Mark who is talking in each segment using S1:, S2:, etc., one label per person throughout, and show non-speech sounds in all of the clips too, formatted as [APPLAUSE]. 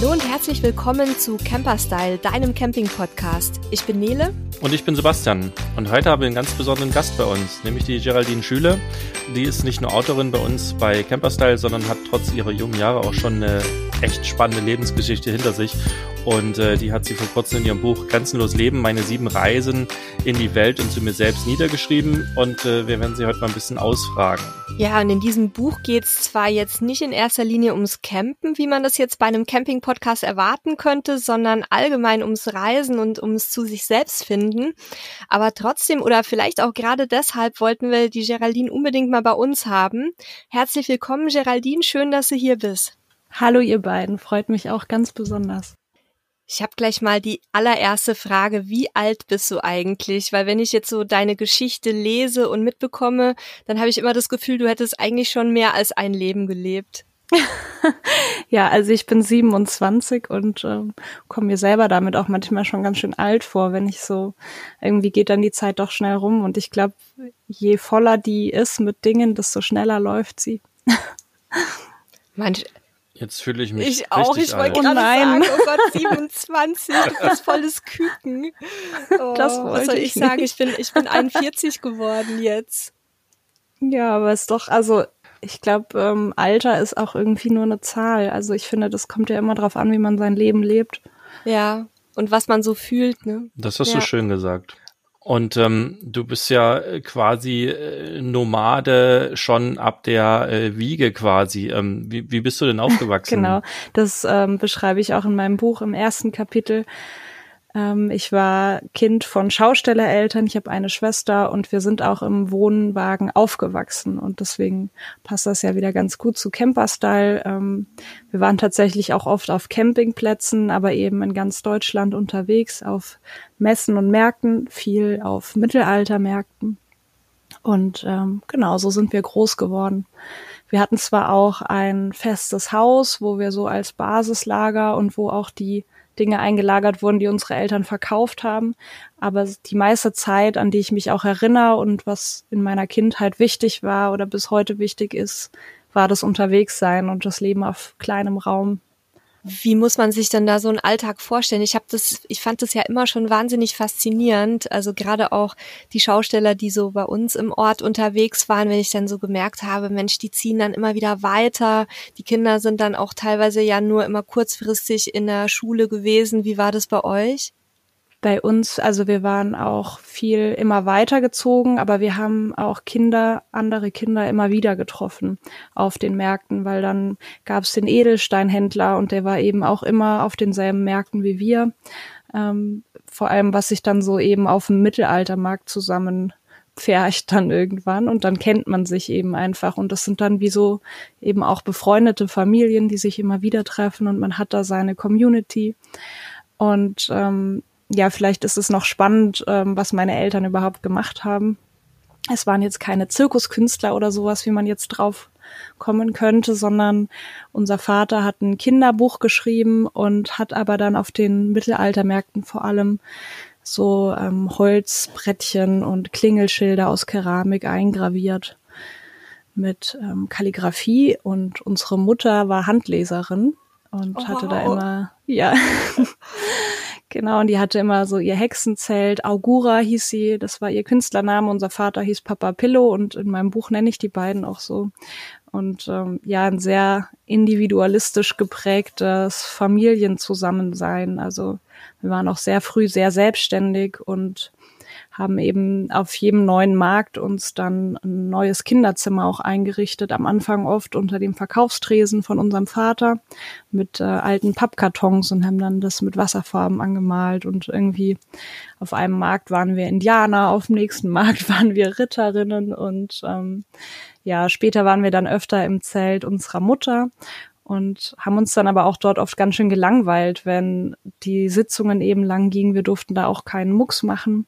S1: Hallo und herzlich willkommen zu Camperstyle, deinem Camping-Podcast. Ich bin Nele.
S2: Und ich bin Sebastian. Und heute haben wir einen ganz besonderen Gast bei uns, nämlich die Geraldine Schüle. Die ist nicht nur Autorin bei uns bei Camperstyle, sondern hat trotz ihrer jungen Jahre auch schon eine echt spannende Lebensgeschichte hinter sich. Und äh, die hat sie vor kurzem in ihrem Buch Grenzenlos Leben, meine sieben Reisen in die Welt und zu mir selbst niedergeschrieben. Und äh, wir werden sie heute mal ein bisschen ausfragen.
S1: Ja, und in diesem Buch geht's zwar jetzt nicht in erster Linie ums Campen, wie man das jetzt bei einem Camping-Podcast erwarten könnte, sondern allgemein ums Reisen und ums zu sich selbst finden. Aber trotzdem oder vielleicht auch gerade deshalb wollten wir die Geraldine unbedingt mal bei uns haben. Herzlich willkommen, Geraldine. Schön, dass du hier bist.
S3: Hallo ihr beiden, freut mich auch ganz besonders.
S1: Ich habe gleich mal die allererste Frage, wie alt bist du eigentlich? Weil wenn ich jetzt so deine Geschichte lese und mitbekomme, dann habe ich immer das Gefühl, du hättest eigentlich schon mehr als ein Leben gelebt. [LAUGHS]
S3: ja, also ich bin 27 und äh, komme mir selber damit auch manchmal schon ganz schön alt vor, wenn ich so, irgendwie geht dann die Zeit doch schnell rum und ich glaube, je voller die ist mit Dingen, desto schneller läuft sie. [LAUGHS]
S2: Manch, Jetzt fühle ich mich.
S1: Ich auch, ich wollte gerade sagen, oh Gott, [LAUGHS] 27, du bist volles Küken. [LAUGHS] Oh, das wollte was soll ich, ich sagen? Ich bin, ich bin 41 geworden jetzt.
S3: Ja, aber es ist doch, also ich glaube, ähm, Alter ist auch irgendwie nur eine Zahl. Also ich finde, das kommt ja immer drauf an, wie man sein Leben lebt.
S1: Ja, und was man so fühlt, ne?
S2: Das hast
S1: ja.
S2: du schön gesagt. Und ähm, du bist ja äh, quasi äh, Nomade schon ab der äh, Wiege quasi. Ähm, wie, wie bist du denn aufgewachsen? [LAUGHS]
S3: genau, das ähm, beschreibe ich auch in meinem Buch im ersten Kapitel. Ähm, ich war Kind von Schaustellereltern, ich habe eine Schwester und wir sind auch im Wohnwagen aufgewachsen und deswegen passt das ja wieder ganz gut zu Camperstyle. Ähm, wir waren tatsächlich auch oft auf Campingplätzen, aber eben in ganz Deutschland unterwegs, auf Messen und Märkten, viel auf Mittelaltermärkten. Und ähm, genau, so sind wir groß geworden. Wir hatten zwar auch ein festes Haus, wo wir so als Basislager und wo auch die Dinge eingelagert wurden, die unsere Eltern verkauft haben. Aber die meiste Zeit, an die ich mich auch erinnere und was in meiner Kindheit wichtig war oder bis heute wichtig ist, war das Unterwegssein und das Leben auf kleinem Raum.
S1: Wie muss man sich denn da so einen Alltag vorstellen? Ich habe das, ich fand das ja immer schon wahnsinnig faszinierend. Also gerade auch die Schausteller, die so bei uns im Ort unterwegs waren, wenn ich dann so gemerkt habe, Mensch, die ziehen dann immer wieder weiter. Die Kinder sind dann auch teilweise ja nur immer kurzfristig in der Schule gewesen. Wie war das bei euch?
S3: Bei uns, also wir waren auch viel immer weitergezogen, aber wir haben auch Kinder, andere Kinder immer wieder getroffen auf den Märkten, weil dann gab es den Edelsteinhändler und der war eben auch immer auf denselben Märkten wie wir. Ähm, vor allem, was sich dann so eben auf dem Mittelaltermarkt zusammen pfercht dann irgendwann und dann kennt man sich eben einfach und das sind dann wie so eben auch befreundete Familien, die sich immer wieder treffen und man hat da seine Community und ähm, ja, vielleicht ist es noch spannend, ähm, was meine Eltern überhaupt gemacht haben. Es waren jetzt keine Zirkuskünstler oder sowas, wie man jetzt drauf kommen könnte, sondern unser Vater hat ein Kinderbuch geschrieben und hat aber dann auf den Mittelaltermärkten vor allem so ähm, Holzbrettchen und Klingelschilder aus Keramik eingraviert mit ähm, Kalligrafie und unsere Mutter war Handleserin und oh. hatte da immer ja [LAUGHS] Genau, und die hatte immer so ihr Hexenzelt. Augura hieß sie, das war ihr Künstlername. Unser Vater hieß Papa Pillow und in meinem Buch nenne ich die beiden auch so. Und ähm, ja, ein sehr individualistisch geprägtes Familienzusammensein. Also wir waren auch sehr früh sehr selbstständig und haben eben auf jedem neuen Markt uns dann ein neues Kinderzimmer auch eingerichtet. Am Anfang oft unter dem Verkaufstresen von unserem Vater mit äh, alten Pappkartons und haben dann das mit Wasserfarben angemalt und irgendwie auf einem Markt waren wir Indianer, auf dem nächsten [LAUGHS] Markt waren wir Ritterinnen und ähm, ja, später waren wir dann öfter im Zelt unserer Mutter und haben uns dann aber auch dort oft ganz schön gelangweilt, wenn die Sitzungen eben lang gingen. Wir durften da auch keinen Mucks machen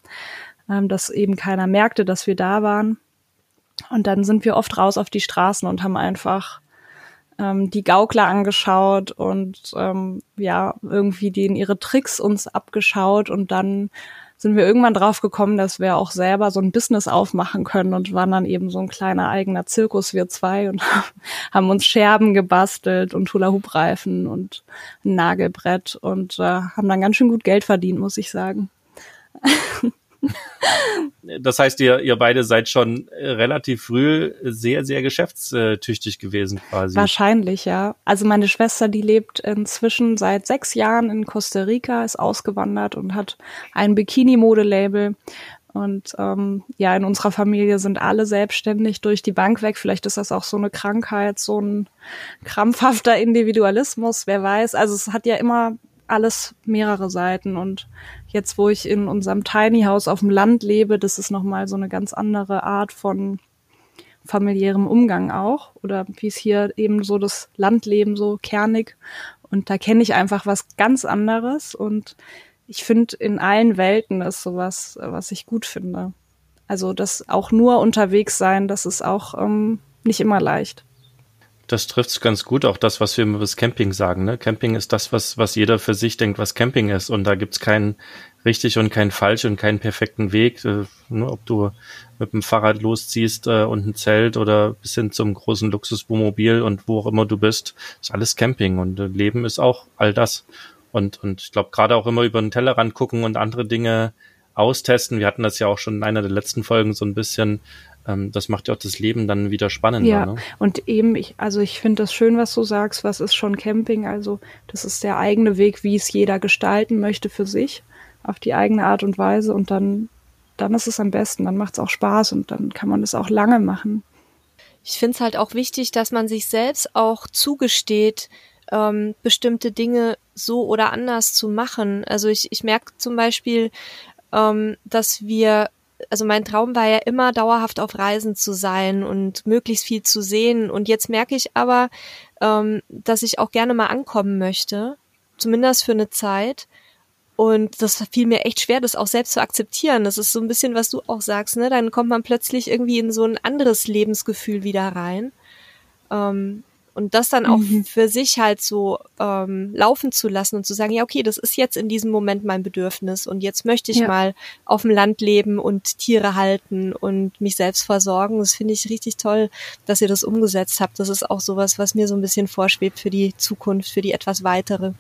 S3: ähm, dass eben keiner merkte, dass wir da waren. Und dann sind wir oft raus auf die Straßen und haben einfach ähm, die Gaukler angeschaut und ähm, ja, irgendwie denen ihre Tricks uns abgeschaut und dann sind wir irgendwann drauf gekommen, dass wir auch selber so ein Business aufmachen können und waren dann eben so ein kleiner eigener Zirkus, wir zwei, und [LAUGHS] haben uns Scherben gebastelt und Hula-Hoop-Reifen und ein Nagelbrett und äh, haben dann ganz schön gut Geld verdient, muss ich sagen. [LAUGHS] [LAUGHS]
S2: Das heißt, ihr, ihr beide seid schon relativ früh sehr, sehr geschäftstüchtig gewesen quasi.
S3: Wahrscheinlich, ja. Also meine Schwester, die lebt inzwischen seit sechs Jahren in Costa Rica, ist ausgewandert und hat ein Bikini-Modelabel. Und ähm, ja, in unserer Familie sind alle selbstständig durch die Bank weg. Vielleicht ist das auch so eine Krankheit, so ein krampfhafter Individualismus, wer weiß. Also es hat ja immer alles mehrere Seiten. Und jetzt, wo ich in unserem Tiny House auf dem Land lebe, das ist nochmal so eine ganz andere Art von familiärem Umgang auch. Oder wie es hier eben so das Landleben so kernig. Und da kenne ich einfach was ganz anderes. Und ich finde, in allen Welten ist sowas, was ich gut finde. Also das auch nur unterwegs sein, das ist auch ähm, nicht immer leicht
S2: das trifft es ganz gut, auch das, was wir über das Camping sagen. Ne? Camping ist das, was, was jeder für sich denkt, was Camping ist. Und da gibt's kein richtig und kein falsch und keinen perfekten Weg. Äh, ne? Ob du mit dem Fahrrad losziehst äh, und ein Zelt oder bis hin zum großen Luxuswohnmobil und wo auch immer du bist, ist alles Camping. Und äh, Leben ist auch all das. Und, und ich glaube, gerade auch immer über den Tellerrand gucken und andere Dinge austesten. Wir hatten das ja auch schon in einer der letzten Folgen so ein bisschen, ähm, das macht ja auch das Leben dann wieder spannender.
S3: Ja,
S2: ne?
S3: und eben, ich, also ich finde das schön, was du sagst, was ist schon Camping? Also das ist der eigene Weg, wie es jeder gestalten möchte für sich, auf die eigene Art und Weise und dann, dann ist es am besten, dann macht es auch Spaß und dann kann man es auch lange machen.
S1: Ich finde es halt auch wichtig, dass man sich selbst auch zugesteht, ähm, bestimmte Dinge so oder anders zu machen. Also ich, ich merke zum Beispiel, ähm, dass wir also mein Traum war ja immer dauerhaft auf Reisen zu sein und möglichst viel zu sehen. Und jetzt merke ich aber, ähm, dass ich auch gerne mal ankommen möchte, zumindest für eine Zeit. Und das fiel mir echt schwer, das auch selbst zu akzeptieren. Das ist so ein bisschen, was du auch sagst, ne? Dann kommt man plötzlich irgendwie in so ein anderes Lebensgefühl wieder rein. Ähm, und das dann auch mhm. für sich halt so ähm, laufen zu lassen und zu sagen, ja, okay, das ist jetzt in diesem Moment mein Bedürfnis und jetzt möchte ich ja. mal auf dem Land leben und Tiere halten und mich selbst versorgen. Das finde ich richtig toll, dass ihr das umgesetzt habt. Das ist auch sowas, was mir so ein bisschen vorschwebt für die Zukunft, für die etwas weitere.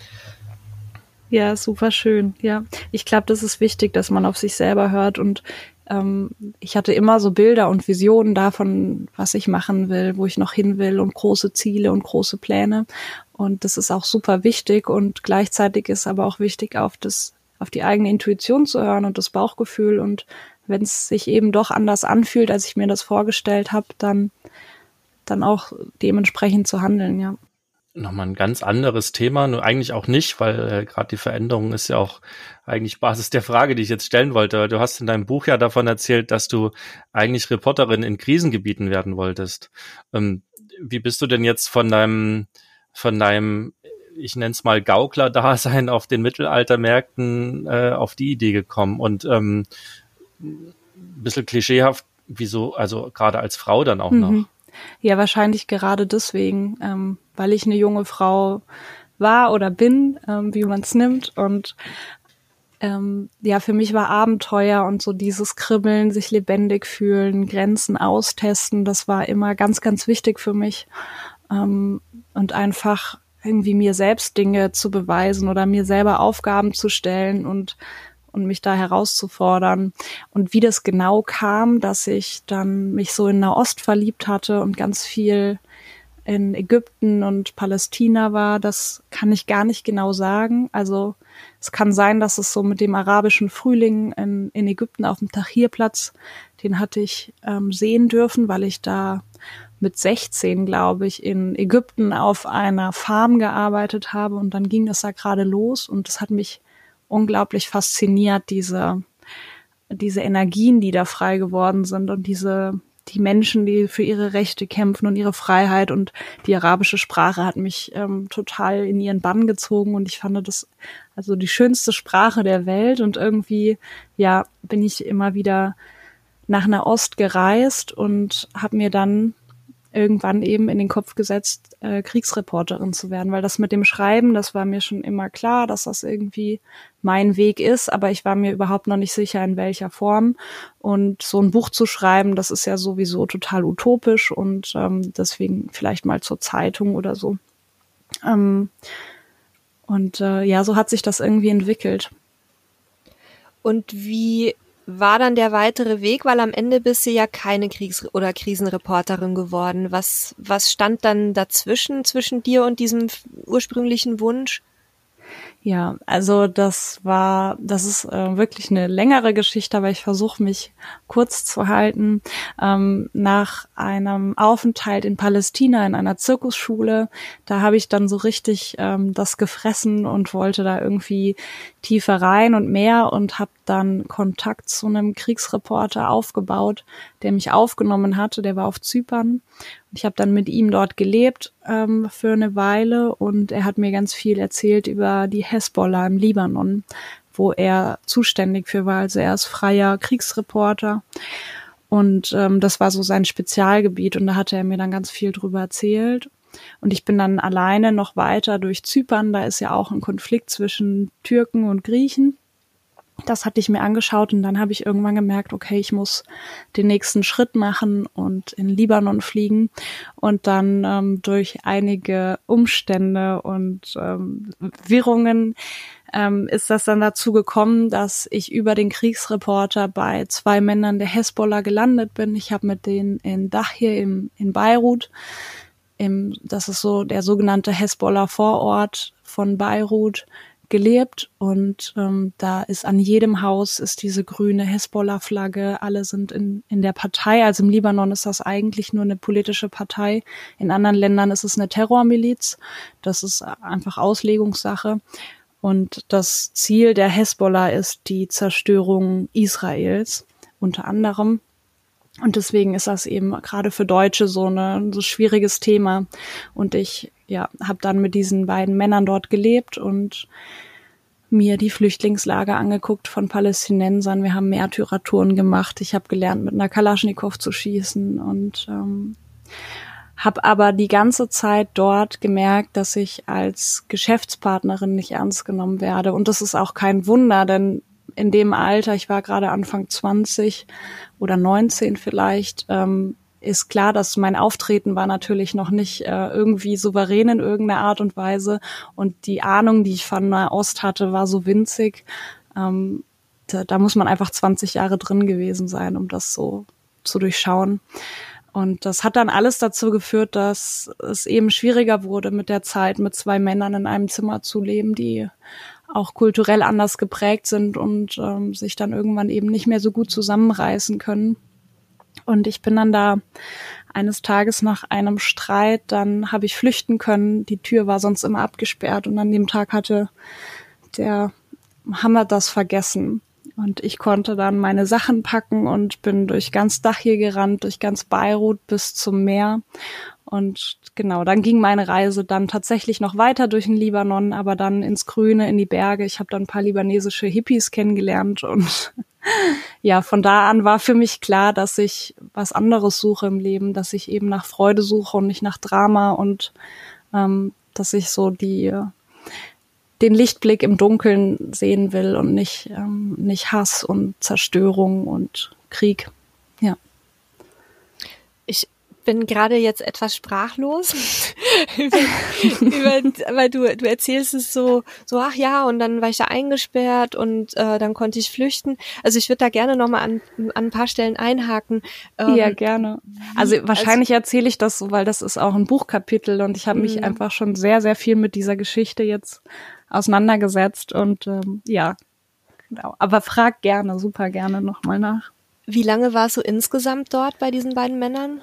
S3: Ja, super schön. Ja, ich glaube, das ist wichtig, dass man auf sich selber hört und ähm, ich hatte immer so Bilder und Visionen davon, was ich machen will, wo ich noch hin will und große Ziele und große Pläne. Und das ist auch super wichtig und gleichzeitig ist aber auch wichtig, auf das, auf die eigene Intuition zu hören und das Bauchgefühl. Und wenn es sich eben doch anders anfühlt, als ich mir das vorgestellt habe, dann, dann auch dementsprechend zu handeln, ja
S2: nochmal ein ganz anderes Thema, nur eigentlich auch nicht, weil äh, gerade die Veränderung ist ja auch eigentlich Basis der Frage, die ich jetzt stellen wollte. Du hast in deinem Buch ja davon erzählt, dass du eigentlich Reporterin in Krisengebieten werden wolltest. Ähm, wie bist du denn jetzt von deinem, von deinem, ich nenne es mal Gaukler-Dasein auf den Mittelaltermärkten äh, auf die Idee gekommen? Und ähm, ein bisschen klischeehaft, wieso, also gerade als Frau dann auch mhm. noch?
S3: Ja, wahrscheinlich gerade deswegen, ähm, weil ich eine junge Frau war oder bin, ähm, wie man es nimmt. Und ähm, ja, für mich war Abenteuer und so dieses Kribbeln, sich lebendig fühlen, Grenzen austesten, das war immer ganz, ganz wichtig für mich. Ähm, und einfach irgendwie mir selbst Dinge zu beweisen oder mir selber Aufgaben zu stellen und und mich da herauszufordern. Und wie das genau kam, dass ich dann mich so in Nahost verliebt hatte und ganz viel in Ägypten und Palästina war, das kann ich gar nicht genau sagen. Also es kann sein, dass es so mit dem arabischen Frühling in, in Ägypten auf dem Tahrirplatz, den hatte ich ähm, sehen dürfen, weil ich da mit 16, glaube ich, in Ägypten auf einer Farm gearbeitet habe und dann ging das da gerade los und das hat mich unglaublich fasziniert, diese, diese Energien, die da frei geworden sind und diese, die Menschen, die für ihre Rechte kämpfen und ihre Freiheit. Und die arabische Sprache hat mich ähm, total in ihren Bann gezogen. Und ich fand das also die schönste Sprache der Welt. Und irgendwie ja bin ich immer wieder nach Nahost gereist und habe mir dann irgendwann eben in den Kopf gesetzt, äh, Kriegsreporterin zu werden, weil das mit dem Schreiben, das war mir schon immer klar, dass das irgendwie mein Weg ist, aber ich war mir überhaupt noch nicht sicher, in welcher Form. Und so ein Buch zu schreiben, das ist ja sowieso total utopisch und ähm, deswegen vielleicht mal zur Zeitung oder so. Ähm, und äh, ja, so hat sich das irgendwie entwickelt.
S1: Und wie war dann der weitere Weg? Weil am Ende bist du ja keine Kriegs- oder Krisenreporterin geworden. Was, was stand dann dazwischen, zwischen dir und diesem ursprünglichen Wunsch?
S3: Ja, also das war, das ist äh, wirklich eine längere Geschichte, aber ich versuche mich kurz zu halten. Ähm, nach einem Aufenthalt in Palästina in einer Zirkusschule, da habe ich dann so richtig ähm, das gefressen und wollte da irgendwie tiefer rein und mehr und habe dann Kontakt zu einem Kriegsreporter aufgebaut, der mich aufgenommen hatte. Der war auf Zypern ich habe dann mit ihm dort gelebt ähm, für eine Weile und er hat mir ganz viel erzählt über die Hezbollah im Libanon, wo er zuständig für war. Also er ist freier Kriegsreporter und ähm, das war so sein Spezialgebiet und da hatte er mir dann ganz viel drüber erzählt. Und ich bin dann alleine noch weiter durch Zypern. Da ist ja auch ein Konflikt zwischen Türken und Griechen das hatte ich mir angeschaut und dann habe ich irgendwann gemerkt, okay, ich muss den nächsten Schritt machen und in Libanon fliegen. Und dann ähm, durch einige Umstände und ähm, Wirrungen ähm, ist das dann dazu gekommen, dass ich über den Kriegsreporter bei zwei Männern der Hezbollah gelandet bin. Ich habe mit denen in Dach hier im, in Beirut, im, das ist so der sogenannte Hezbollah Vorort von Beirut, gelebt und ähm, da ist an jedem Haus ist diese grüne Hezbollah-Flagge. Alle sind in, in der Partei. Also im Libanon ist das eigentlich nur eine politische Partei. In anderen Ländern ist es eine Terrormiliz. Das ist einfach Auslegungssache. Und das Ziel der Hezbollah ist die Zerstörung Israels unter anderem. Und deswegen ist das eben gerade für Deutsche so, eine, so schwieriges Thema. Und ich ja, habe dann mit diesen beiden Männern dort gelebt und mir die Flüchtlingslager angeguckt von Palästinensern. Wir haben Märtyrertouren gemacht. Ich habe gelernt, mit einer Kalaschnikow zu schießen und ähm, habe aber die ganze Zeit dort gemerkt, dass ich als Geschäftspartnerin nicht ernst genommen werde. Und das ist auch kein Wunder, denn in dem Alter, ich war gerade Anfang 20 oder 19 vielleicht, ähm, ist klar, dass mein Auftreten war natürlich noch nicht äh, irgendwie souverän in irgendeiner Art und Weise. Und die Ahnung, die ich von Nahost hatte, war so winzig. Ähm, da, da muss man einfach 20 Jahre drin gewesen sein, um das so zu durchschauen. Und das hat dann alles dazu geführt, dass es eben schwieriger wurde mit der Zeit, mit zwei Männern in einem Zimmer zu leben, die auch kulturell anders geprägt sind und ähm, sich dann irgendwann eben nicht mehr so gut zusammenreißen können. Und ich bin dann da eines Tages nach einem Streit, dann habe ich flüchten können. Die Tür war sonst immer abgesperrt und an dem Tag hatte der Hammer das vergessen. Und ich konnte dann meine Sachen packen und bin durch ganz Dach hier gerannt, durch ganz Beirut bis zum Meer. Und genau, dann ging meine Reise dann tatsächlich noch weiter durch den Libanon, aber dann ins Grüne, in die Berge. Ich habe dann ein paar libanesische Hippies kennengelernt und [LAUGHS] ja, von da an war für mich klar, dass ich was anderes suche im Leben, dass ich eben nach Freude suche und nicht nach Drama und ähm, dass ich so die den Lichtblick im Dunkeln sehen will und nicht ähm, nicht Hass und Zerstörung und Krieg. Ja
S1: bin gerade jetzt etwas sprachlos, [LAUGHS] über, weil du, du erzählst es so, so, ach ja, und dann war ich da eingesperrt und äh, dann konnte ich flüchten. Also ich würde da gerne nochmal an, an ein paar Stellen einhaken.
S3: Ähm, ja, gerne. Also wahrscheinlich also, erzähle ich das so, weil das ist auch ein Buchkapitel und ich habe mich mhm. einfach schon sehr, sehr viel mit dieser Geschichte jetzt auseinandergesetzt und ähm, ja, genau. Aber frag gerne, super gerne nochmal nach.
S1: Wie lange warst du insgesamt dort bei diesen beiden Männern?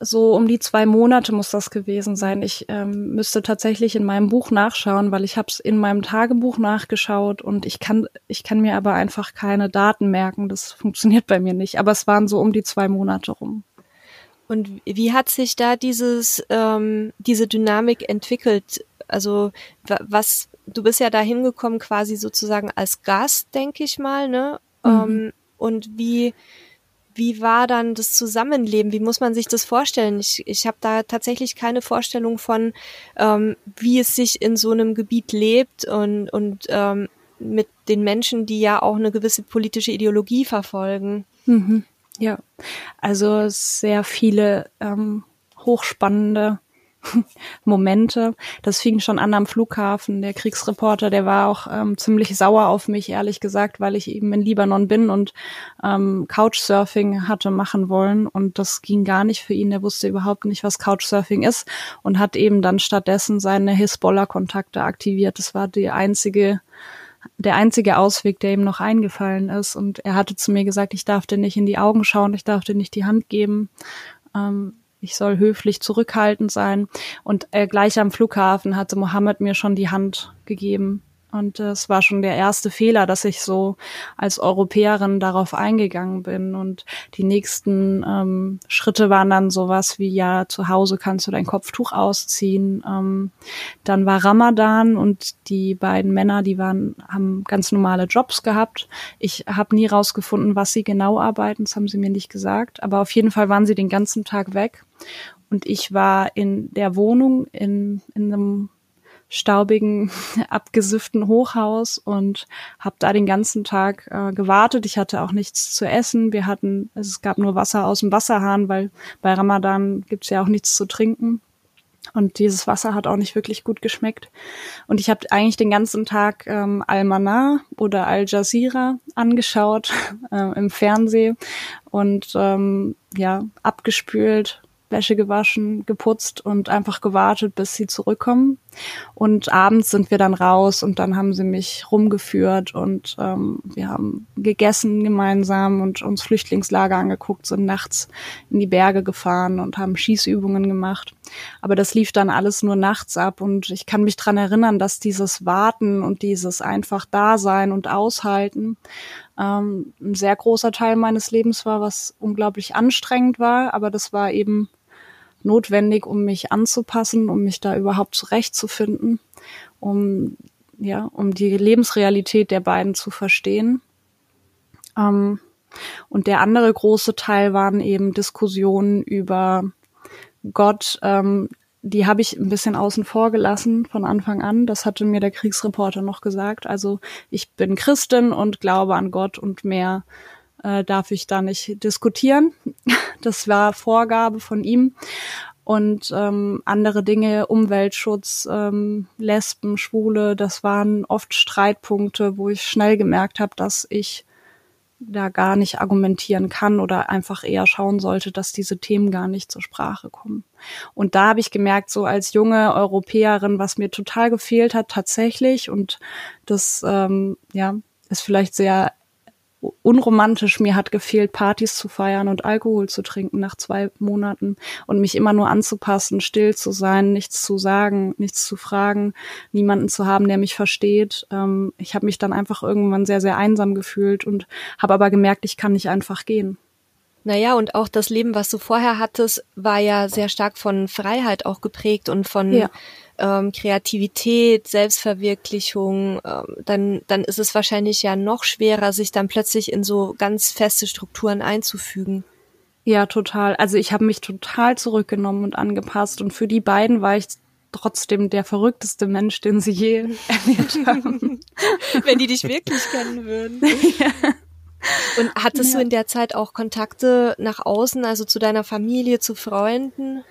S3: So um die zwei Monate muss das gewesen sein. Ich ähm, müsste tatsächlich in meinem Buch nachschauen, weil ich habe es in meinem Tagebuch nachgeschaut und ich kann ich kann mir aber einfach keine Daten merken. Das [LAUGHS] funktioniert bei mir nicht. Aber es waren so um die zwei Monate rum.
S1: Und wie hat sich da dieses ähm, diese Dynamik entwickelt? Also was du bist ja da hingekommen quasi sozusagen als Gast, denke ich mal, ne? Mhm. Ähm, und wie wie war dann das Zusammenleben? Wie muss man sich das vorstellen? Ich, ich habe da tatsächlich keine Vorstellung von, ähm, wie es sich in so einem Gebiet lebt und, und ähm, mit den Menschen, die ja auch eine gewisse politische Ideologie verfolgen.
S3: Mhm. Ja, also sehr viele ähm, hochspannende [LAUGHS] Momente. Das fing schon an am Flughafen. Der Kriegsreporter, der war auch ähm, ziemlich sauer auf mich, ehrlich gesagt, weil ich eben in Libanon bin und ähm, Couchsurfing hatte machen wollen. Und das ging gar nicht für ihn. Der wusste überhaupt nicht, was Couchsurfing ist und hat eben dann stattdessen seine Hisbollah-Kontakte aktiviert. Das war die einzige der einzige Ausweg, der ihm noch eingefallen ist. Und er hatte zu mir gesagt, ich darf dir nicht in die Augen schauen, ich darf dir nicht die Hand geben. Ähm, ich soll höflich zurückhaltend sein. Und äh, gleich am Flughafen hatte Mohammed mir schon die Hand gegeben. Und es war schon der erste Fehler, dass ich so als Europäerin darauf eingegangen bin. Und die nächsten ähm, Schritte waren dann sowas wie, ja, zu Hause kannst du dein Kopftuch ausziehen. Ähm, dann war Ramadan und die beiden Männer, die waren, haben ganz normale Jobs gehabt. Ich habe nie rausgefunden, was sie genau arbeiten, das haben sie mir nicht gesagt. Aber auf jeden Fall waren sie den ganzen Tag weg. Und ich war in der Wohnung in, in einem staubigen, [LAUGHS] abgesüfften Hochhaus und habe da den ganzen Tag äh, gewartet. Ich hatte auch nichts zu essen. Wir hatten, es gab nur Wasser aus dem Wasserhahn, weil bei Ramadan gibt's ja auch nichts zu trinken. Und dieses Wasser hat auch nicht wirklich gut geschmeckt. Und ich habe eigentlich den ganzen Tag ähm, Al-Manar oder Al Jazeera angeschaut [LAUGHS] äh, im Fernsehen und ähm, ja abgespült Wäsche gewaschen, geputzt und einfach gewartet, bis sie zurückkommen. Und abends sind wir dann raus und dann haben sie mich rumgeführt und ähm, wir haben gegessen gemeinsam und uns Flüchtlingslager angeguckt, sind nachts in die Berge gefahren und haben Schießübungen gemacht. Aber das lief dann alles nur nachts ab und ich kann mich dran erinnern, dass dieses Warten und dieses einfach Dasein und Aushalten ähm, ein sehr großer Teil meines Lebens war, was unglaublich anstrengend war, aber das war eben notwendig, um mich anzupassen, um mich da überhaupt zurechtzufinden, um ja, um die Lebensrealität der beiden zu verstehen. Ähm, und der andere große Teil waren eben Diskussionen über Gott. Ähm, die habe ich ein bisschen außen vor gelassen von Anfang an. Das hatte mir der Kriegsreporter noch gesagt. Also ich bin Christin und glaube an Gott und mehr äh, darf ich da nicht diskutieren. [LAUGHS] Das war Vorgabe von ihm. Und ähm, andere Dinge, Umweltschutz, ähm, Lesben, Schwule, das waren oft Streitpunkte, wo ich schnell gemerkt habe, dass ich da gar nicht argumentieren kann oder einfach eher schauen sollte, dass diese Themen gar nicht zur Sprache kommen. Und da habe ich gemerkt, so als junge Europäerin, was mir total gefehlt hat tatsächlich und das ähm, ja ist vielleicht sehr unromantisch. Mir hat gefehlt, Partys zu feiern und Alkohol zu trinken nach zwei Monaten und mich immer nur anzupassen, still zu sein, nichts zu sagen, nichts zu fragen, niemanden zu haben, der mich versteht. Ähm, ich habe mich dann einfach irgendwann sehr, sehr einsam gefühlt und habe aber gemerkt, ich kann nicht einfach gehen.
S1: Naja, und auch das Leben, was du vorher hattest, war ja sehr stark von Freiheit auch geprägt und von ja ähm, Kreativität, Selbstverwirklichung, ähm, dann, dann ist es wahrscheinlich ja noch schwerer, sich dann plötzlich in so ganz feste Strukturen einzufügen.
S3: Ja, total. Also ich habe mich total zurückgenommen und angepasst und für die beiden war ich trotzdem der verrückteste Mensch, den sie je [LAUGHS] erlebt haben. [LAUGHS]
S1: Wenn die dich wirklich kennen würden. [LAUGHS] ja. Und hattest ja. du in der Zeit auch Kontakte nach außen, also zu deiner Familie, zu Freunden?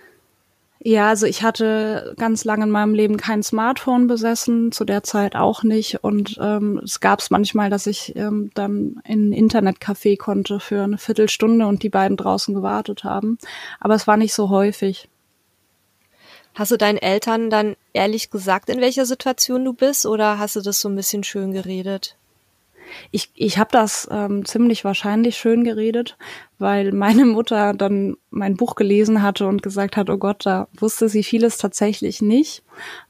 S3: Ja, also ich hatte ganz lange in meinem Leben kein Smartphone besessen, zu der Zeit auch nicht. Und ähm, es gab es manchmal, dass ich ähm, dann in ein Internetcafé konnte für eine Viertelstunde und die beiden draußen gewartet haben. Aber es war nicht so häufig.
S1: Hast du deinen Eltern dann ehrlich gesagt, in welcher Situation du bist, oder hast du das so ein bisschen schön geredet?
S3: Ich, ich habe das ähm, ziemlich wahrscheinlich schön geredet, weil meine Mutter dann mein Buch gelesen hatte und gesagt hat, oh Gott, da wusste sie vieles tatsächlich nicht.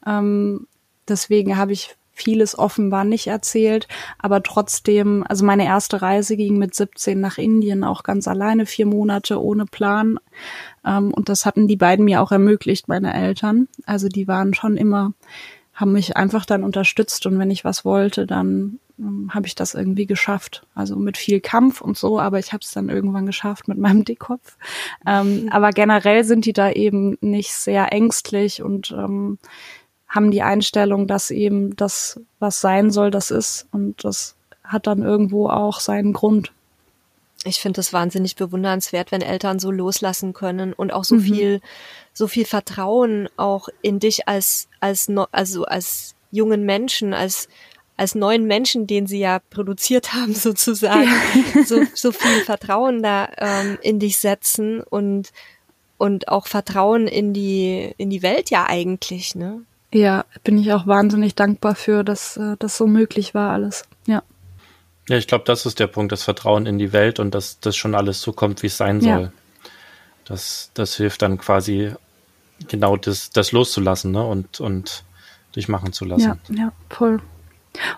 S3: Ähm, deswegen habe ich vieles offenbar nicht erzählt, aber trotzdem, also meine erste Reise ging mit 17 nach Indien, auch ganz alleine, vier Monate ohne Plan. Ähm, und das hatten die beiden mir auch ermöglicht, meine Eltern. Also die waren schon immer, haben mich einfach dann unterstützt und wenn ich was wollte, dann ähm, habe ich das irgendwie geschafft. Also mit viel Kampf und so, aber ich habe es dann irgendwann geschafft mit meinem [LAUGHS] Dickkopf. Ähm, aber generell sind die da eben nicht sehr ängstlich und ähm, haben die Einstellung, dass eben das, was sein soll, das ist. Und das hat dann irgendwo auch seinen Grund.
S1: Ich finde es wahnsinnig bewundernswert, wenn Eltern so loslassen können und auch so mhm. viel, so viel Vertrauen auch in dich als, als, also als jungen Menschen, als, als neuen Menschen, den sie ja produziert haben [LAUGHS] sozusagen, ja. so, so viel Vertrauen da ähm, in dich setzen und und auch Vertrauen in die in die Welt ja eigentlich, ne?
S3: Ja, bin ich auch wahnsinnig dankbar für, dass äh, das so möglich war alles. Ja.
S2: Ja, ich glaube, das ist der Punkt, das Vertrauen in die Welt und dass das schon alles so kommt, wie es sein soll. Ja. Das, das hilft dann quasi genau das, das loszulassen ne? und, und dich machen zu lassen.
S3: Ja, ja, voll.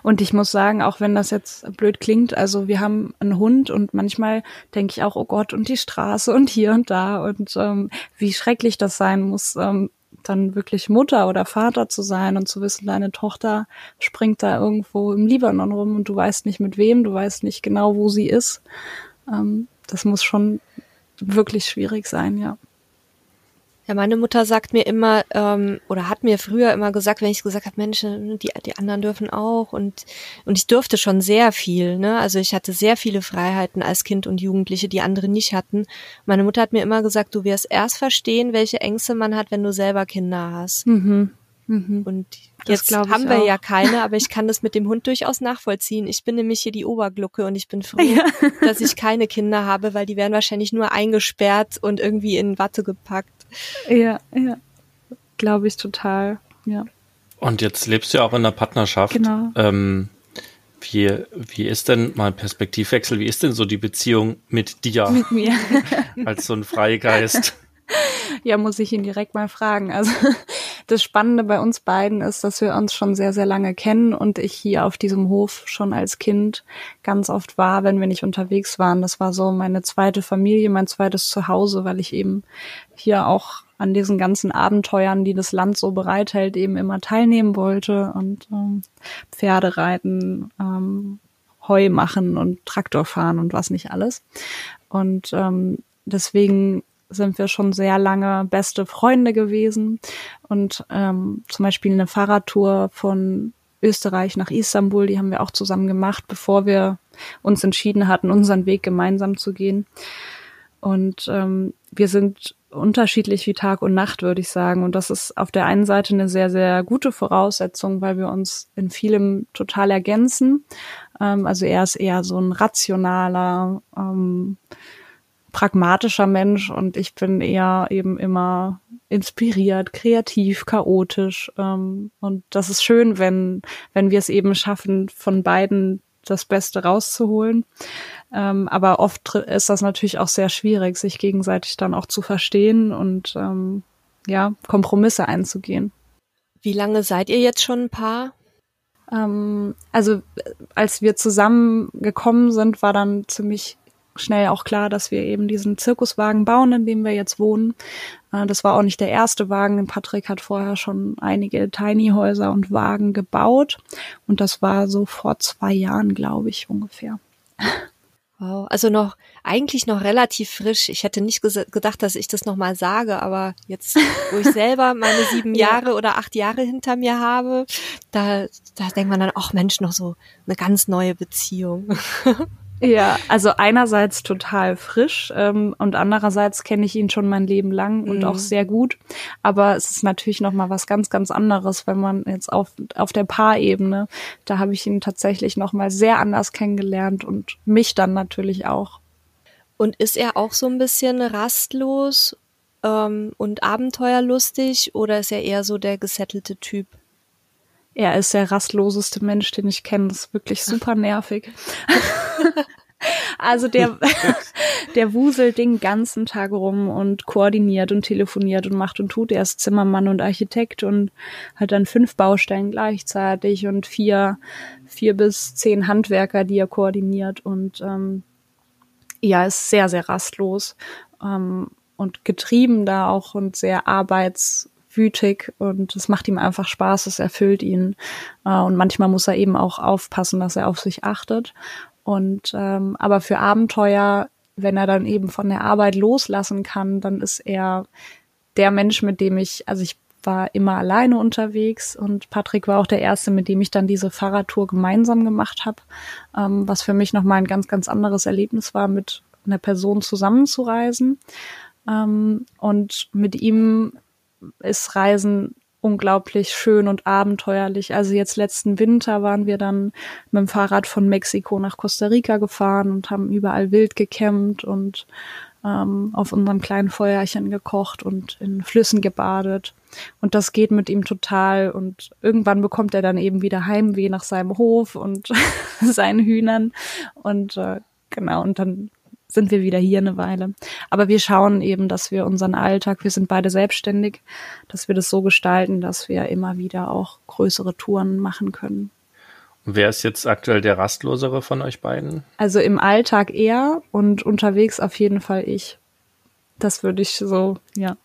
S3: Und ich muss sagen, auch wenn das jetzt blöd klingt, also wir haben einen Hund und manchmal denke ich auch, oh Gott, und die Straße und hier und da und ähm, wie schrecklich das sein muss, ähm, dann wirklich Mutter oder Vater zu sein und zu wissen, deine Tochter springt da irgendwo im Libanon rum und du weißt nicht mit wem, du weißt nicht genau, wo sie ist. Ähm, das muss schon wirklich schwierig sein, ja.
S1: Ja, meine Mutter sagt mir immer, ähm, oder hat mir früher immer gesagt, wenn ich gesagt habe, Mensch, die, die anderen dürfen auch und, und ich durfte schon sehr viel, ne? Also ich hatte sehr viele Freiheiten als Kind und Jugendliche, die andere nicht hatten. Meine Mutter hat mir immer gesagt, du wirst erst verstehen, welche Ängste man hat, wenn du selber Kinder hast. Mhm. Mhm. Und jetzt haben wir auch. ja keine, [LAUGHS] aber ich kann das mit dem Hund durchaus nachvollziehen. Ich bin nämlich hier die Oberglucke und ich bin froh, ja. [LAUGHS] dass ich keine Kinder habe, weil die werden wahrscheinlich nur eingesperrt und irgendwie in Watte gepackt.
S3: Ja, ja. Glaube ich total, ja.
S2: Und jetzt lebst du ja auch in einer Partnerschaft. Genau. Ähm, wie, wie ist denn mal Perspektivwechsel? Wie ist denn so die Beziehung mit dir?
S3: Mit mir. [LAUGHS]
S2: als so ein Freigeist?
S3: Ja, muss ich ihn direkt mal fragen. Also das Spannende bei uns beiden ist, dass wir uns schon sehr, sehr lange kennen und ich hier auf diesem Hof schon als Kind ganz oft war, wenn wir nicht unterwegs waren. Das war so meine zweite Familie, mein zweites Zuhause, weil ich eben hier auch an diesen ganzen Abenteuern, die das Land so bereithält, eben immer teilnehmen wollte und ähm, Pferde reiten, ähm, Heu machen und Traktor fahren und was nicht alles. Und ähm, deswegen sind wir schon sehr lange beste Freunde gewesen und ähm, zum Beispiel eine Fahrradtour von Österreich nach Istanbul, die haben wir auch zusammen gemacht, bevor wir uns entschieden hatten, unseren Weg gemeinsam zu gehen. Und ähm, wir sind unterschiedlich wie Tag und Nacht, würde ich sagen. Und das ist auf der einen Seite eine sehr, sehr gute Voraussetzung, weil wir uns in vielem total ergänzen. Ähm, also er ist eher so ein rationaler, ähm, pragmatischer Mensch und ich bin eher eben immer inspiriert, kreativ, chaotisch. Ähm, und das ist schön, wenn, wenn wir es eben schaffen, von beiden das Beste rauszuholen. Ähm, aber oft ist das natürlich auch sehr schwierig, sich gegenseitig dann auch zu verstehen und ähm, ja, Kompromisse einzugehen.
S1: Wie lange seid ihr jetzt schon ein Paar?
S3: Ähm, also als wir zusammengekommen sind, war dann ziemlich schnell auch klar, dass wir eben diesen Zirkuswagen bauen, in dem wir jetzt wohnen. Äh, das war auch nicht der erste Wagen. Patrick hat vorher schon einige Tiny-Häuser und Wagen gebaut. Und das war so vor zwei Jahren, glaube ich, ungefähr.
S1: Wow, also noch eigentlich noch relativ frisch. Ich hätte nicht gedacht, dass ich das nochmal sage, aber jetzt, wo ich selber meine [LAUGHS] sieben Jahre oder acht Jahre hinter mir habe, da, da denkt man dann, ach Mensch, noch so eine ganz neue Beziehung. [LAUGHS]
S3: Ja, also einerseits total frisch ähm, und andererseits kenne ich ihn schon mein Leben lang und mhm. auch sehr gut. Aber es ist natürlich noch mal was ganz, ganz anderes, wenn man jetzt auf auf der Paarebene, da habe ich ihn tatsächlich noch mal sehr anders kennengelernt und mich dann natürlich auch.
S1: Und ist er auch so ein bisschen rastlos ähm, und abenteuerlustig oder ist er eher so der gesettelte Typ?
S3: Er ist der rastloseste Mensch, den ich kenne. Das ist wirklich super nervig. [LAUGHS] also der, [LAUGHS] der wuselt den ganzen Tag rum und koordiniert und telefoniert und macht und tut. Er ist Zimmermann und Architekt und hat dann fünf Baustellen gleichzeitig und vier, vier bis zehn Handwerker, die er koordiniert und ähm, ja, ist sehr, sehr rastlos ähm, und getrieben da auch und sehr arbeits wütig und es macht ihm einfach Spaß, es erfüllt ihn. Äh, und manchmal muss er eben auch aufpassen, dass er auf sich achtet. Und ähm, aber für Abenteuer, wenn er dann eben von der Arbeit loslassen kann, dann ist er der Mensch, mit dem ich, also ich war immer alleine unterwegs und Patrick war auch der erste, mit dem ich dann diese Fahrradtour gemeinsam gemacht habe, ähm, was für mich nochmal ein ganz, ganz anderes Erlebnis war, mit einer Person zusammenzureisen. Ähm, und mit ihm ist Reisen unglaublich schön und abenteuerlich. Also jetzt letzten Winter waren wir dann mit dem Fahrrad von Mexiko nach Costa Rica gefahren und haben überall wild gecampt und ähm, auf unserem kleinen Feuerchen gekocht und in Flüssen gebadet. Und das geht mit ihm total. Und irgendwann bekommt er dann eben wieder Heimweh nach seinem Hof und [LAUGHS] seinen Hühnern. Und äh, genau, und dann sind wir wieder hier eine Weile. Aber wir schauen eben, dass wir unseren Alltag, wir sind beide selbstständig, dass wir das so gestalten, dass wir immer wieder auch größere Touren machen können.
S2: Und wer ist jetzt aktuell der rastlosere von euch beiden?
S3: Also im Alltag er und unterwegs auf jeden Fall ich. Das würde ich so, ja.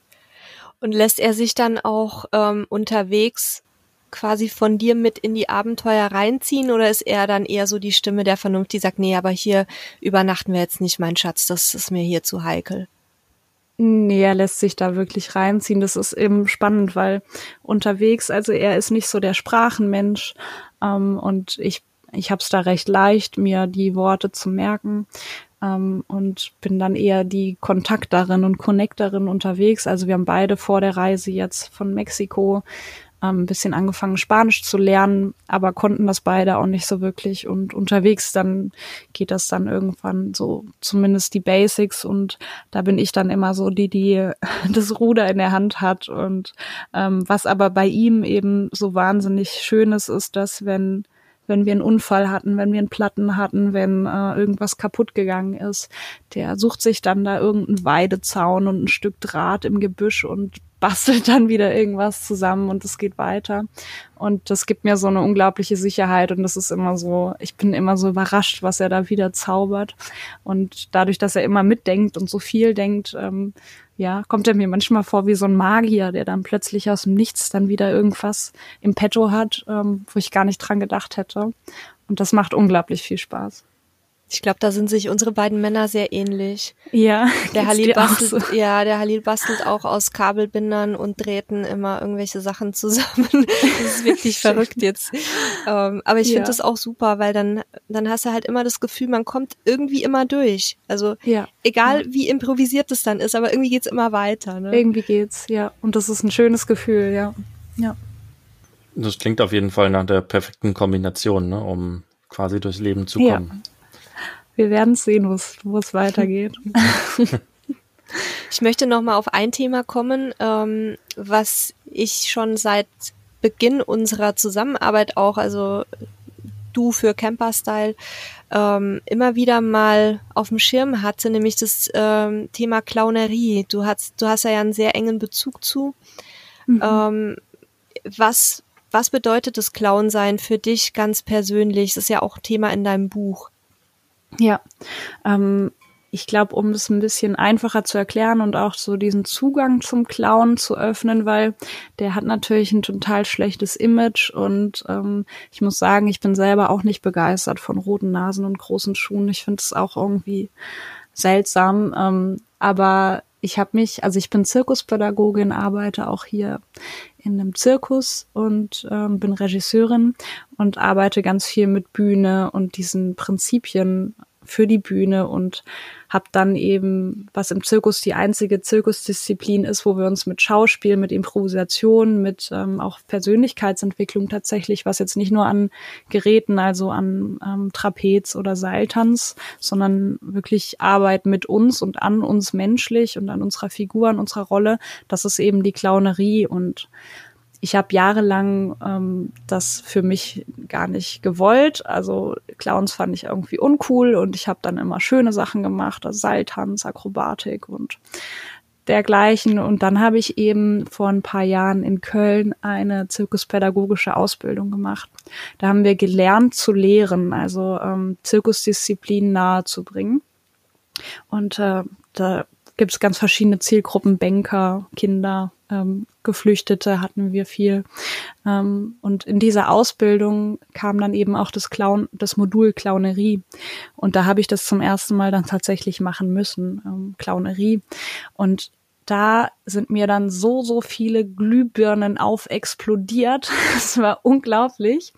S1: Und lässt er sich dann auch ähm, unterwegs quasi von dir mit in die Abenteuer reinziehen oder ist er dann eher so die Stimme der Vernunft, die sagt, nee, aber hier übernachten wir jetzt nicht, mein Schatz, das ist mir hier zu heikel?
S3: Nee, er lässt sich da wirklich reinziehen. Das ist eben spannend, weil unterwegs, also er ist nicht so der Sprachenmensch ähm, und ich, ich habe es da recht leicht, mir die Worte zu merken ähm, und bin dann eher die Kontakterin und Connectorin unterwegs. Also wir haben beide vor der Reise jetzt von Mexiko ein bisschen angefangen, Spanisch zu lernen, aber konnten das beide auch nicht so wirklich. Und unterwegs dann geht das dann irgendwann so zumindest die Basics und da bin ich dann immer so die, die [LAUGHS] das Ruder in der Hand hat. Und ähm, was aber bei ihm eben so wahnsinnig schön ist, ist, dass wenn wenn wir einen Unfall hatten, wenn wir einen Platten hatten, wenn äh, irgendwas kaputt gegangen ist. Der sucht sich dann da irgendeinen Weidezaun und ein Stück Draht im Gebüsch und bastelt dann wieder irgendwas zusammen und es geht weiter. Und das gibt mir so eine unglaubliche Sicherheit und das ist immer so, ich bin immer so überrascht, was er da wieder zaubert. Und dadurch, dass er immer mitdenkt und so viel denkt, ähm, ja, kommt er mir manchmal vor wie so ein Magier, der dann plötzlich aus dem Nichts dann wieder irgendwas im Petto hat, ähm, wo ich gar nicht dran gedacht hätte. Und das macht unglaublich viel Spaß.
S1: Ich glaube, da sind sich unsere beiden Männer sehr ähnlich.
S3: Ja.
S1: Der Halil bastelt, so? ja, der Halil bastelt auch aus Kabelbindern und Drähten immer irgendwelche Sachen zusammen. [LAUGHS] das ist wirklich verrückt jetzt. Ähm, aber ich ja. finde das auch super, weil dann, dann hast du halt immer das Gefühl, man kommt irgendwie immer durch. Also ja. egal ja. wie improvisiert es dann ist, aber irgendwie geht's immer weiter. Ne?
S3: Irgendwie geht's, ja. Und das ist ein schönes Gefühl, ja. Ja.
S2: Das klingt auf jeden Fall nach der perfekten Kombination, ne, um quasi durchs Leben zu kommen.
S3: Wir werden sehen, wo es weitergeht. [LAUGHS]
S1: Ich möchte noch mal auf ein Thema kommen, ähm, was ich schon seit Beginn unserer Zusammenarbeit auch, also du für Camperstyle, ähm, immer wieder mal auf dem Schirm hatte, nämlich das ähm, Thema Clownerie. Du hast, du hast ja einen sehr engen Bezug zu. Mhm. Ähm, was, was bedeutet das Clown-Sein für dich ganz persönlich? Das ist ja auch Thema in deinem Buch.
S3: Ja, ähm, ich glaube, um es ein bisschen einfacher zu erklären und auch so diesen Zugang zum Clown zu öffnen, weil der hat natürlich ein total schlechtes Image und ähm, ich muss sagen, ich bin selber auch nicht begeistert von roten Nasen und großen Schuhen. Ich finde es auch irgendwie seltsam, ähm, aber ich habe mich, also ich bin Zirkuspädagogin, arbeite auch hier in einem Zirkus und ähm, bin Regisseurin und arbeite ganz viel mit Bühne und diesen Prinzipien für die Bühne und habe dann eben, was im Zirkus die einzige Zirkusdisziplin ist, wo wir uns mit Schauspiel, mit Improvisation, mit ähm, auch Persönlichkeitsentwicklung tatsächlich, was jetzt nicht nur an Geräten, also an ähm, Trapez oder Seiltanz, sondern wirklich Arbeit mit uns und an uns menschlich und an unserer Figur, an unserer Rolle, das ist eben die Clownerie und ich habe jahrelang ähm, das für mich gar nicht gewollt. Also Clowns fand ich irgendwie uncool und ich habe dann immer schöne Sachen gemacht, also Seiltanz, Akrobatik und dergleichen. Und dann habe ich eben vor ein paar Jahren in Köln eine zirkuspädagogische Ausbildung gemacht. Da haben wir gelernt zu lehren, also ähm, Zirkusdisziplinen nahezubringen. Und äh, da gibt es ganz verschiedene Zielgruppen, Banker, Kinder, ähm, Geflüchtete hatten wir viel. Ähm, und in dieser Ausbildung kam dann eben auch das Clown, das Modul Clownerie. Und da habe ich das zum ersten Mal dann tatsächlich machen müssen, ähm, Clownerie. Und da sind mir dann so, so viele Glühbirnen aufexplodiert. [LAUGHS] Es war unglaublich.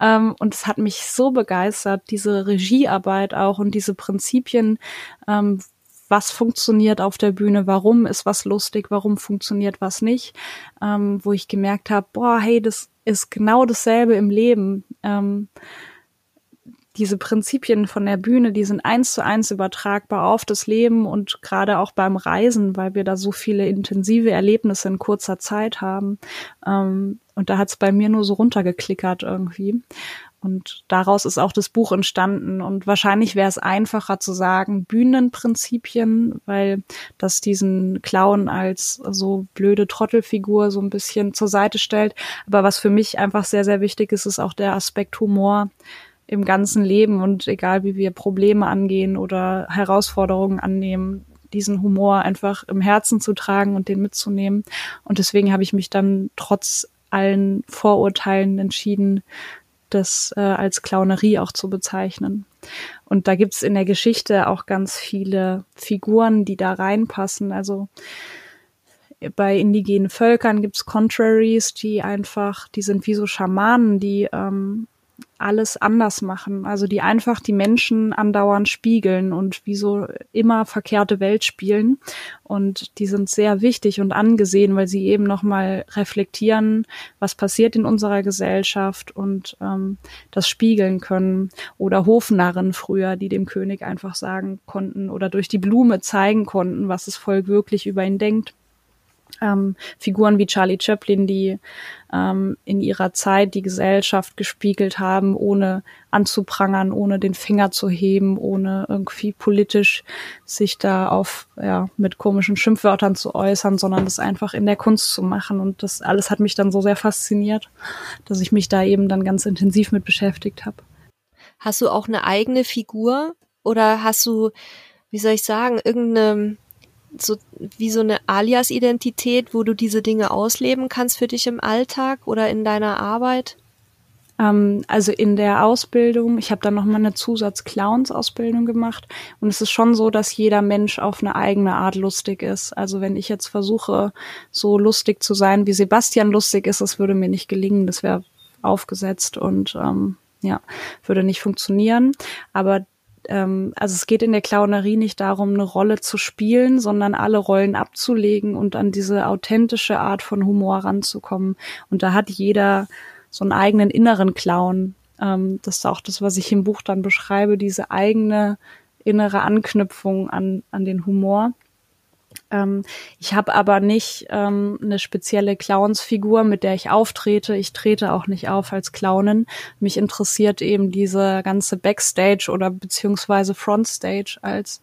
S3: Ähm, und es hat mich so begeistert, diese Regiearbeit auch und diese Prinzipien, ähm, was funktioniert auf der Bühne, warum ist was lustig, warum funktioniert was nicht, ähm, wo ich gemerkt habe, boah, hey, das ist genau dasselbe im Leben. Ähm, diese Prinzipien von der Bühne, die sind eins zu eins übertragbar auf das Leben und gerade auch beim Reisen, weil wir da so viele intensive Erlebnisse in kurzer Zeit haben. Ähm, und da hat es bei mir nur so runtergeklickert irgendwie. Und daraus ist auch das Buch entstanden. Und wahrscheinlich wäre es einfacher zu sagen, Bühnenprinzipien, weil das diesen Clown als so blöde Trottelfigur so ein bisschen zur Seite stellt. Aber was für mich einfach sehr, sehr wichtig ist, ist auch der Aspekt Humor im ganzen Leben und egal wie wir Probleme angehen oder Herausforderungen annehmen, diesen Humor einfach im Herzen zu tragen und den mitzunehmen. Und deswegen habe ich mich dann trotz allen Vorurteilen entschieden, das äh, als Clownerie auch zu bezeichnen. Und da gibt's in der Geschichte auch ganz viele Figuren, die da reinpassen. Also bei indigenen Völkern gibt's Contraries, die einfach, die sind wie so Schamanen, die ähm, alles anders machen. Also die einfach die Menschen andauernd spiegeln und wie so immer verkehrte Welt spielen. Und die sind sehr wichtig und angesehen, weil sie eben nochmal reflektieren, was passiert in unserer Gesellschaft und ähm, das spiegeln können. Oder Hofnarren früher, die dem König einfach sagen konnten oder durch die Blume zeigen konnten, was das Volk wirklich über ihn denkt ähm, Figuren wie Charlie Chaplin, die ähm, in ihrer Zeit die Gesellschaft gespiegelt haben, ohne anzuprangern, ohne den Finger zu heben, ohne irgendwie politisch sich da auf ja mit komischen Schimpfwörtern zu äußern, sondern das einfach in der Kunst zu machen. Und das alles hat mich dann so sehr fasziniert, dass ich mich da eben dann ganz intensiv mit beschäftigt habe.
S1: Hast du auch eine eigene Figur oder hast du, wie soll ich sagen, irgendeine so wie so eine Alias-Identität, wo du diese Dinge ausleben kannst für dich im Alltag oder in deiner Arbeit?
S3: Ähm, also in der Ausbildung, ich habe dann nochmal eine Zusatz-Clowns-Ausbildung gemacht und es ist schon so, dass jeder Mensch auf eine eigene Art lustig ist. Also wenn ich jetzt versuche, so lustig zu sein, wie Sebastian lustig ist, das würde mir nicht gelingen, das wäre aufgesetzt und ähm, ja, würde nicht funktionieren. Aber ähm, also es geht in der Clownerie nicht darum, eine Rolle zu spielen, sondern alle Rollen abzulegen und an diese authentische Art von Humor ranzukommen. Und da hat jeder so einen eigenen inneren Clown. Ähm, das ist auch das, was ich im Buch dann beschreibe, diese eigene innere Anknüpfung an, an den Humor. Ähm, ich habe aber nicht ähm, eine spezielle Clownsfigur, mit der ich auftrete. Ich trete auch nicht auf als Clownin. Mich interessiert eben diese ganze Backstage oder beziehungsweise Frontstage als